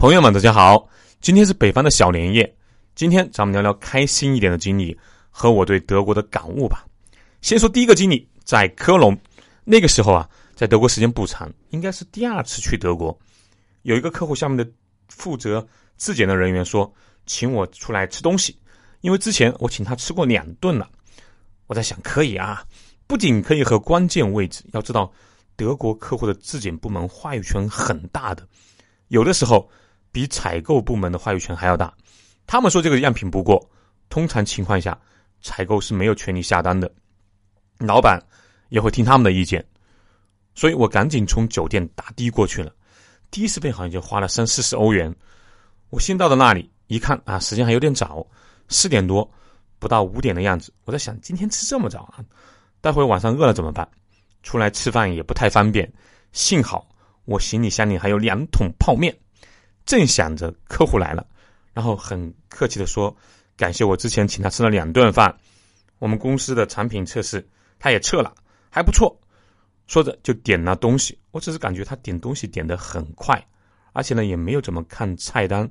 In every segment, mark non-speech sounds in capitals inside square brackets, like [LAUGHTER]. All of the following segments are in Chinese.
朋友们，大家好！今天是北方的小年夜，今天咱们聊聊开心一点的经历和我对德国的感悟吧。先说第一个经历，在科隆，那个时候啊，在德国时间不长，应该是第二次去德国。有一个客户下面的负责质检的人员说，请我出来吃东西，因为之前我请他吃过两顿了。我在想，可以啊，不仅可以和关键位置，要知道德国客户的质检部门话语权很大的，有的时候。比采购部门的话语权还要大。他们说这个样品不过，通常情况下，采购是没有权利下单的。老板也会听他们的意见，所以我赶紧从酒店打的过去了。第一次费好像就花了三四十欧元。我先到了那里，一看啊，时间还有点早，四点多，不到五点的样子。我在想，今天吃这么早啊，待会晚上饿了怎么办？出来吃饭也不太方便。幸好我行李箱里还有两桶泡面。正想着客户来了，然后很客气的说：“感谢我之前请他吃了两顿饭，我们公司的产品测试他也测了，还不错。”说着就点了东西。我只是感觉他点东西点的很快，而且呢也没有怎么看菜单，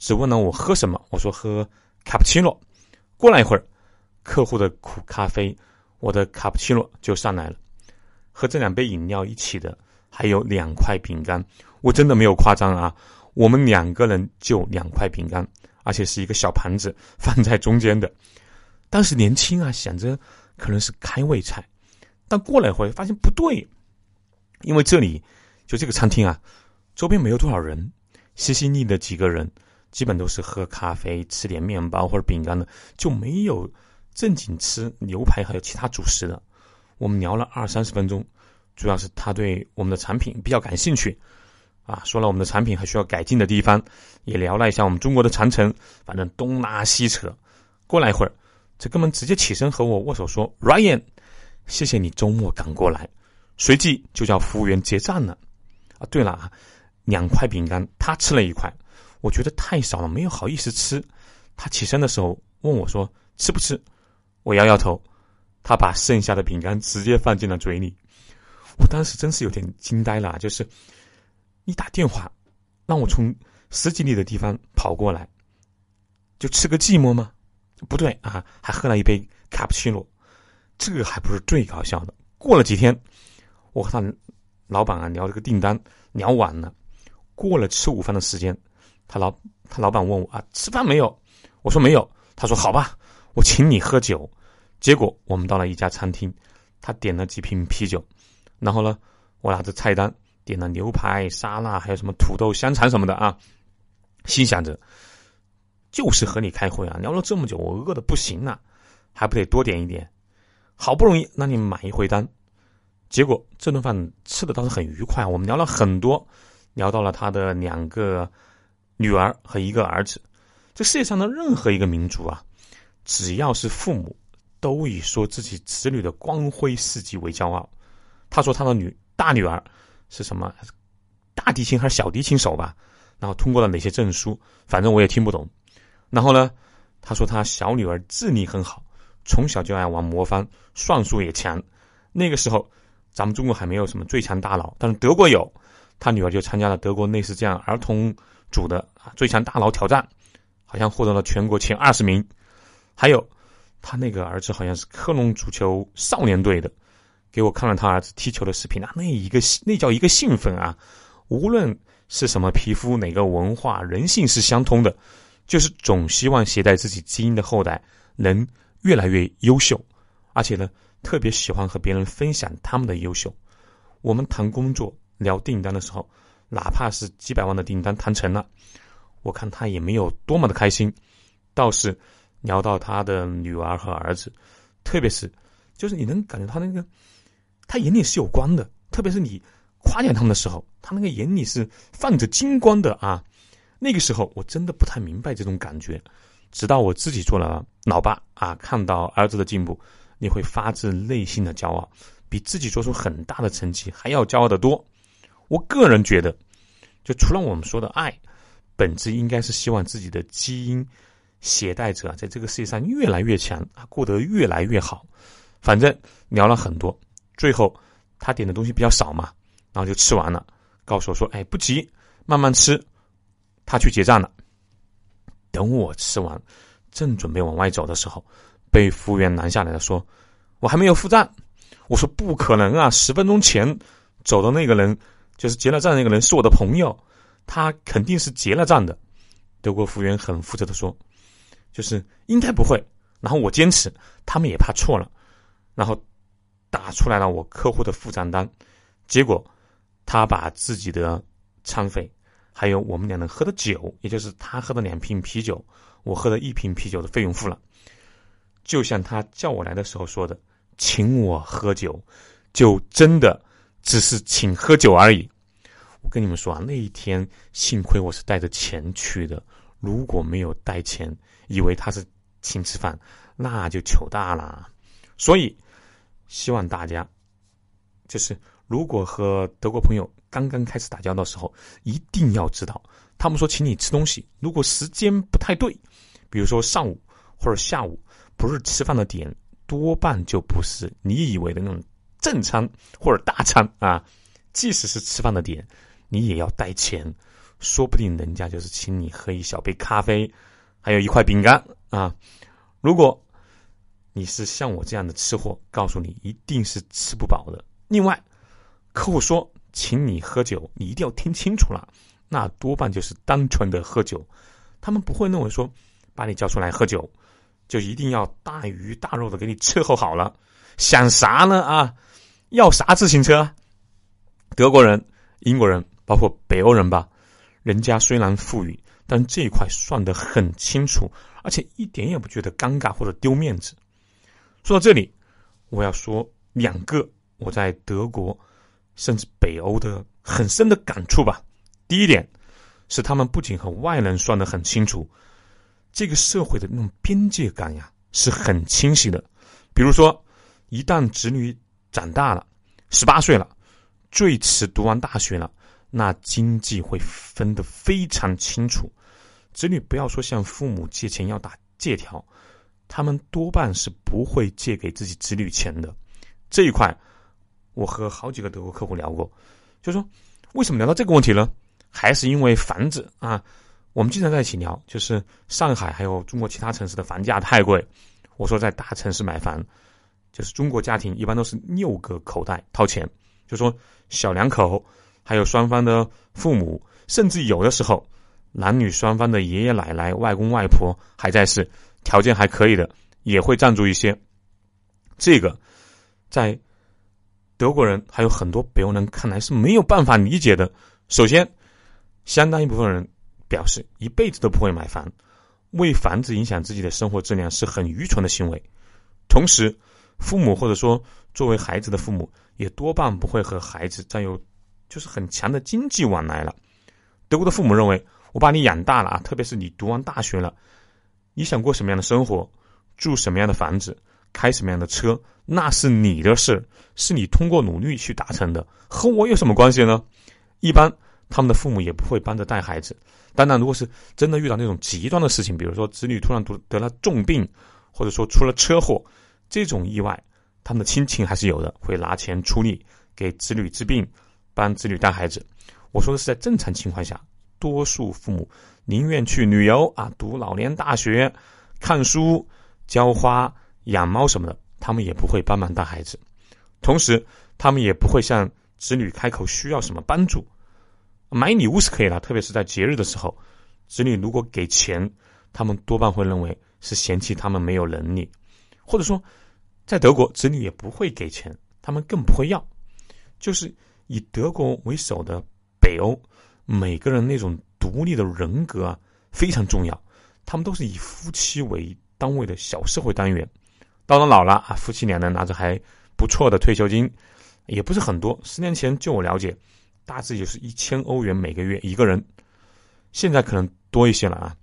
只问了我喝什么。我说喝卡布奇诺。过了一会儿，客户的苦咖啡，我的卡布奇诺就上来了。和这两杯饮料一起的还有两块饼干，我真的没有夸张啊。我们两个人就两块饼干，而且是一个小盘子 [LAUGHS] 放在中间的。当时年轻啊，想着可能是开胃菜，但过了一会发现不对，因为这里就这个餐厅啊，周边没有多少人，西西利的几个人基本都是喝咖啡、吃点面包或者饼干的，就没有正经吃牛排还有其他主食的。我们聊了二三十分钟，主要是他对我们的产品比较感兴趣。啊，说了我们的产品还需要改进的地方，也聊了一下我们中国的长城，反正东拉西扯。过来一会儿，这哥们直接起身和我握手说：“Ryan，谢谢你周末赶过来。”随即就叫服务员结账了。啊，对了啊，两块饼干，他吃了一块，我觉得太少了，没有好意思吃。他起身的时候问我说：“吃不吃？”我摇摇头。他把剩下的饼干直接放进了嘴里。我当时真是有点惊呆了，就是。你打电话让我从十几里的地方跑过来，就吃个寂寞吗？不对啊，还喝了一杯卡布奇诺，这还不是最搞笑的。过了几天，我和他老板啊聊这个订单，聊晚了，过了吃午饭的时间，他老他老板问我啊吃饭没有？我说没有。他说好吧，我请你喝酒。结果我们到了一家餐厅，他点了几瓶啤酒，然后呢，我拿着菜单。点了牛排、沙拉，还有什么土豆、香肠什么的啊，心想着就是和你开会啊，聊了这么久，我饿的不行了，还不得多点一点？好不容易让你买一回单，结果这顿饭吃的倒是很愉快，我们聊了很多，聊到了他的两个女儿和一个儿子。这世界上的任何一个民族啊，只要是父母，都以说自己子女的光辉事迹为骄傲。他说他的女大女儿。是什么大提琴还是小提琴手吧？然后通过了哪些证书？反正我也听不懂。然后呢，他说他小女儿智力很好，从小就爱玩魔方，算术也强。那个时候，咱们中国还没有什么最强大脑，但是德国有。他女儿就参加了德国类似这样儿童组的啊最强大脑挑战，好像获得了全国前二十名。还有他那个儿子好像是科隆足球少年队的。给我看了他儿子踢球的视频啊，那一个那叫一个兴奋啊！无论是什么皮肤、哪个文化、人性是相通的，就是总希望携带自己基因的后代能越来越优秀，而且呢，特别喜欢和别人分享他们的优秀。我们谈工作、聊订单的时候，哪怕是几百万的订单谈成了，我看他也没有多么的开心，倒是聊到他的女儿和儿子，特别是就是你能感觉他那个。他眼里是有光的，特别是你夸奖他们的时候，他那个眼里是放着金光的啊。那个时候我真的不太明白这种感觉，直到我自己做了老爸啊，看到儿子的进步，你会发自内心的骄傲，比自己做出很大的成绩还要骄傲的多。我个人觉得，就除了我们说的爱，本质应该是希望自己的基因携带者在这个世界上越来越强啊，过得越来越好。反正聊了很多。最后，他点的东西比较少嘛，然后就吃完了，告诉我说：“哎，不急，慢慢吃。”他去结账了。等我吃完，正准备往外走的时候，被服务员拦下来了，说：“我还没有付账。”我说：“不可能啊！十分钟前走的那个人，就是结了账那个人是我的朋友，他肯定是结了账的。”德国服务员很负责的说：“就是应该不会。”然后我坚持，他们也怕错了，然后打出来了我客户的付账单，结果他把自己的餐费。还有我们两人喝的酒，也就是他喝的两瓶啤酒，我喝的一瓶啤酒的费用付了。就像他叫我来的时候说的，请我喝酒，就真的只是请喝酒而已。我跟你们说啊，那一天幸亏我是带着钱去的，如果没有带钱，以为他是请吃饭，那就糗大了。所以希望大家就是。如果和德国朋友刚刚开始打交道的时候，一定要知道，他们说请你吃东西，如果时间不太对，比如说上午或者下午，不是吃饭的点，多半就不是你以为的那种正餐或者大餐啊。即使是吃饭的点，你也要带钱，说不定人家就是请你喝一小杯咖啡，还有一块饼干啊。如果你是像我这样的吃货，告诉你一定是吃不饱的。另外。客户说：“请你喝酒，你一定要听清楚了。那多半就是单纯的喝酒，他们不会认为说把你叫出来喝酒，就一定要大鱼大肉的给你伺候好了。想啥呢啊？要啥自行车？德国人、英国人，包括北欧人吧，人家虽然富裕，但这一块算得很清楚，而且一点也不觉得尴尬或者丢面子。说到这里，我要说两个我在德国。”甚至北欧的很深的感触吧。第一点是，他们不仅和外人算得很清楚，这个社会的那种边界感呀是很清晰的。比如说，一旦子女长大了，十八岁了，最迟读完大学了，那经济会分得非常清楚。子女不要说向父母借钱要打借条，他们多半是不会借给自己子女钱的。这一块。我和好几个德国客户聊过，就说为什么聊到这个问题呢？还是因为房子啊？我们经常在一起聊，就是上海还有中国其他城市的房价太贵。我说在大城市买房，就是中国家庭一般都是六个口袋掏钱，就说小两口，还有双方的父母，甚至有的时候男女双方的爷爷奶奶、外公外婆还在世，条件还可以的，也会赞助一些。这个在。德国人还有很多北欧人看来是没有办法理解的。首先，相当一部分人表示一辈子都不会买房，为房子影响自己的生活质量是很愚蠢的行为。同时，父母或者说作为孩子的父母也多半不会和孩子再有就是很强的经济往来了。德国的父母认为，我把你养大了啊，特别是你读完大学了，你想过什么样的生活，住什么样的房子。开什么样的车，那是你的事，是你通过努力去达成的，和我有什么关系呢？一般他们的父母也不会帮着带孩子。当然，如果是真的遇到那种极端的事情，比如说子女突然得得了重病，或者说出了车祸，这种意外，他们的亲情还是有的，会拿钱出力给子女治病，帮子女带孩子。我说的是在正常情况下，多数父母宁愿去旅游啊，读老年大学，看书，浇花。养猫什么的，他们也不会帮忙带孩子，同时他们也不会向子女开口需要什么帮助。买礼物是可以的，特别是在节日的时候，子女如果给钱，他们多半会认为是嫌弃他们没有能力，或者说，在德国子女也不会给钱，他们更不会要。就是以德国为首的北欧，每个人那种独立的人格啊非常重要，他们都是以夫妻为单位的小社会单元。到了老了啊，夫妻两人拿着还不错的退休金，也不是很多。十年前就我了解，大致就是一千欧元每个月一个人，现在可能多一些了啊。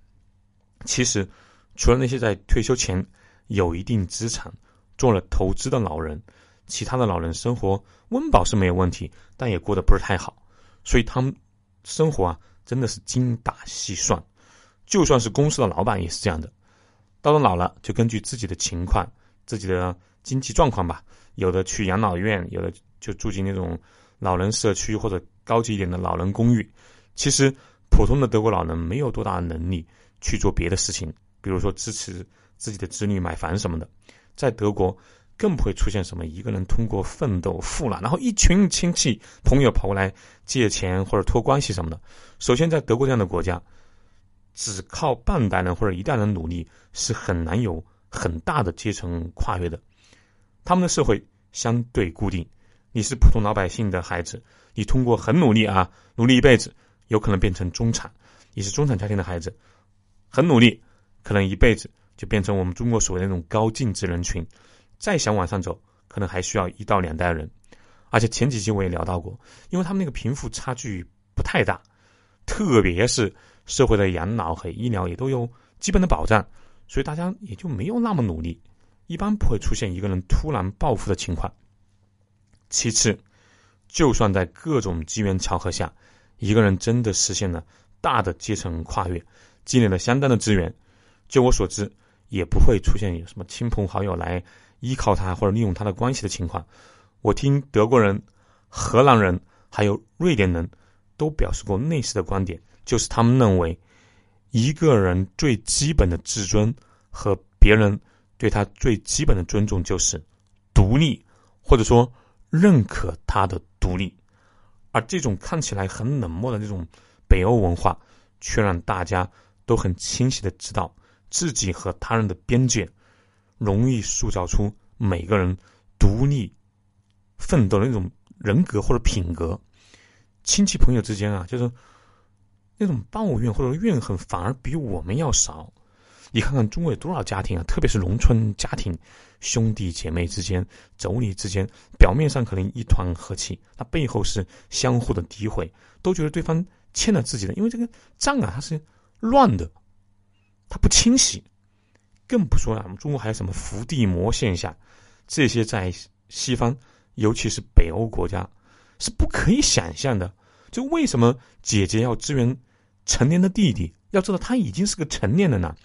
其实，除了那些在退休前有一定资产、做了投资的老人，其他的老人生活温饱是没有问题，但也过得不是太好。所以他们生活啊，真的是精打细算。就算是公司的老板也是这样的。到了老了，就根据自己的情况。自己的经济状况吧，有的去养老院，有的就住进那种老人社区或者高级一点的老人公寓。其实普通的德国老人没有多大的能力去做别的事情，比如说支持自己的子女买房什么的。在德国，更不会出现什么一个人通过奋斗富了，然后一群亲戚朋友跑过来借钱或者托关系什么的。首先，在德国这样的国家，只靠半代人或者一代人努力是很难有很大的阶层跨越的。他们的社会相对固定，你是普通老百姓的孩子，你通过很努力啊，努力一辈子。有可能变成中产，你是中产家庭的孩子，很努力，可能一辈子就变成我们中国所谓的那种高净值人群。再想往上走，可能还需要一到两代人。而且前几期我也聊到过，因为他们那个贫富差距不太大，特别是社会的养老和医疗也都有基本的保障，所以大家也就没有那么努力，一般不会出现一个人突然暴富的情况。其次，就算在各种机缘巧合下。一个人真的实现了大的阶层跨越，积累了相当的资源，就我所知，也不会出现有什么亲朋好友来依靠他或者利用他的关系的情况。我听德国人、荷兰人还有瑞典人都表示过类似的观点，就是他们认为，一个人最基本的自尊和别人对他最基本的尊重就是独立，或者说认可他的独立。而这种看起来很冷漠的这种北欧文化，却让大家都很清晰的知道自己和他人的边界，容易塑造出每个人独立奋斗的那种人格或者品格。亲戚朋友之间啊，就是那种抱怨或者怨恨，反而比我们要少。你看看中国有多少家庭啊，特别是农村家庭，兄弟姐妹之间、妯娌之间，表面上可能一团和气，那背后是相互的诋毁，都觉得对方欠了自己的。因为这个账啊，它是乱的，它不清晰。更不说啊，我们中国还有什么伏地魔现象，这些在西方，尤其是北欧国家，是不可以想象的。就为什么姐姐要支援成年的弟弟？要知道他已经是个成年人了。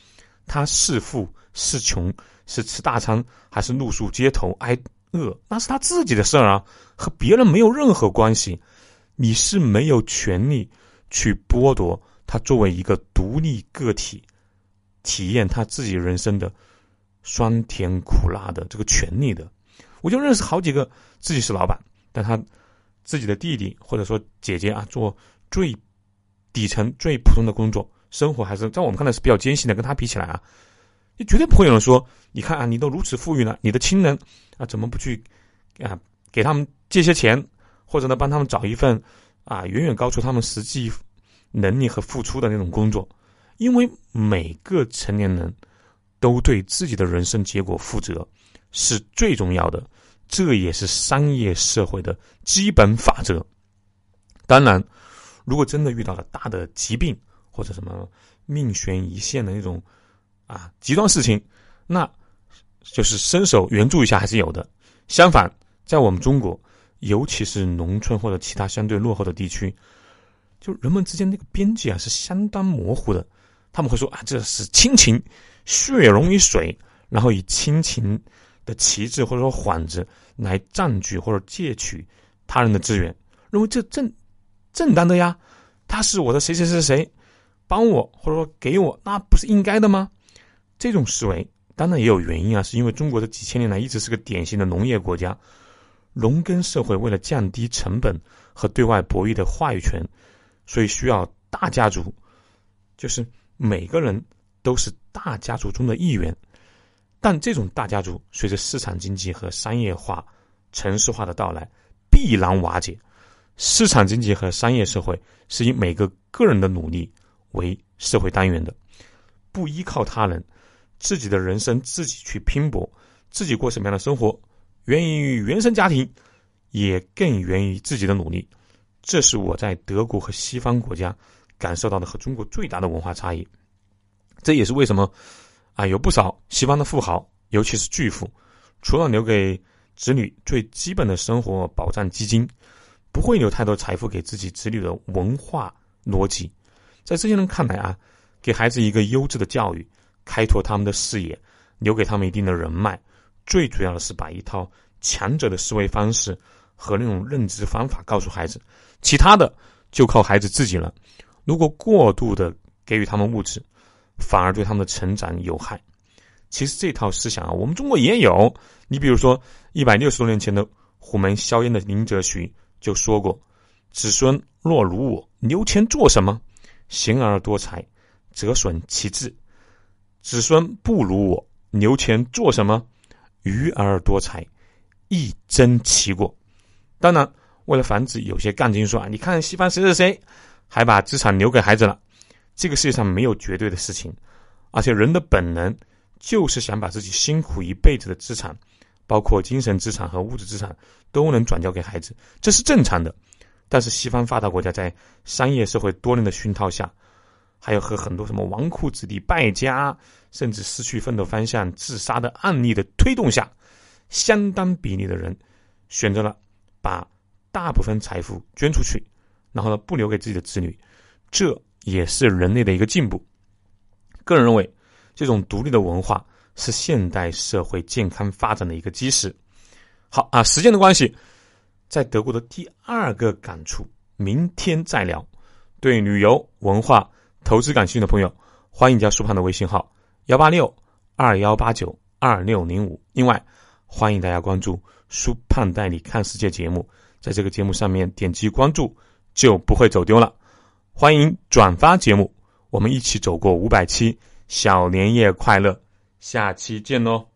他是富是穷，是吃大餐还是露宿街头挨饿，那是他自己的事儿啊，和别人没有任何关系。你是没有权利去剥夺他作为一个独立个体体验他自己人生的酸甜苦辣的这个权利的。我就认识好几个自己是老板，但他自己的弟弟或者说姐姐啊，做最底层最普通的工作。生活还是在我们看来是比较艰辛的，跟他比起来啊，你绝对不会有人说，你看啊，你都如此富裕了，你的亲人啊，怎么不去啊给他们借些钱，或者呢帮他们找一份啊远远高出他们实际能力和付出的那种工作？因为每个成年人都对自己的人生结果负责是最重要的，这也是商业社会的基本法则。当然，如果真的遇到了大的疾病，或者什么命悬一线的那种啊极端事情，那就是伸手援助一下还是有的。相反，在我们中国，尤其是农村或者其他相对落后的地区，就人们之间那个边界啊是相当模糊的。他们会说啊，这是亲情，血溶于水，然后以亲情的旗帜或者说幌子来占据或者借取他人的资源，认为这正正当的呀，他是我的谁谁谁谁。帮我或者说给我，那不是应该的吗？这种思维当然也有原因啊，是因为中国这几千年来一直是个典型的农业国家，农耕社会为了降低成本和对外博弈的话语权，所以需要大家族，就是每个人都是大家族中的一员。但这种大家族随着市场经济和商业化、城市化的到来，必然瓦解。市场经济和商业社会是以每个个人的努力。为社会单元的，不依靠他人，自己的人生自己去拼搏，自己过什么样的生活，源于原生家庭，也更源于自己的努力。这是我在德国和西方国家感受到的和中国最大的文化差异。这也是为什么啊，有不少西方的富豪，尤其是巨富，除了留给子女最基本的生活保障基金，不会留太多财富给自己子女的文化逻辑。在这些人看来啊，给孩子一个优质的教育，开拓他们的视野，留给他们一定的人脉，最主要的是把一套强者的思维方式和那种认知方法告诉孩子，其他的就靠孩子自己了。如果过度的给予他们物质，反而对他们的成长有害。其实这套思想啊，我们中国也有。你比如说，一百六十多年前的虎门销烟的林则徐就说过：“子孙若如我，留钱做什么？行而多财，则损其志；子孙不如我，留钱做什么？愚而多财，亦增其过。”当然，为了防止有些杠精说啊，你看西方谁谁谁。还把资产留给孩子了，这个世界上没有绝对的事情，而且人的本能就是想把自己辛苦一辈子的资产，包括精神资产和物质资产，都能转交给孩子，这是正常的。但是西方发达国家在商业社会多年的熏陶下，还有和很多什么纨绔子弟败家，甚至失去奋斗方向、自杀的案例的推动下，相当比例的人选择了把大部分财富捐出去。然后呢，不留给自己的子女，这也是人类的一个进步。个人认为，这种独立的文化是现代社会健康发展的一个基石。好啊，时间的关系，在德国的第二个感触，明天再聊。对旅游、文化、投资感兴趣的朋友，欢迎加苏胖的微信号幺八六二幺八九二六零五。另外，欢迎大家关注苏胖带你看世界节目，在这个节目上面点击关注。就不会走丢了。欢迎转发节目，我们一起走过五百期，小年夜快乐！下期见喽。